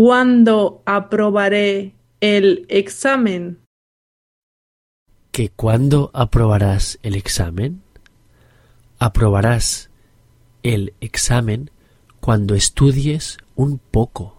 ¿Cuándo aprobaré el examen? ¿Que cuándo aprobarás el examen? Aprobarás el examen cuando estudies un poco.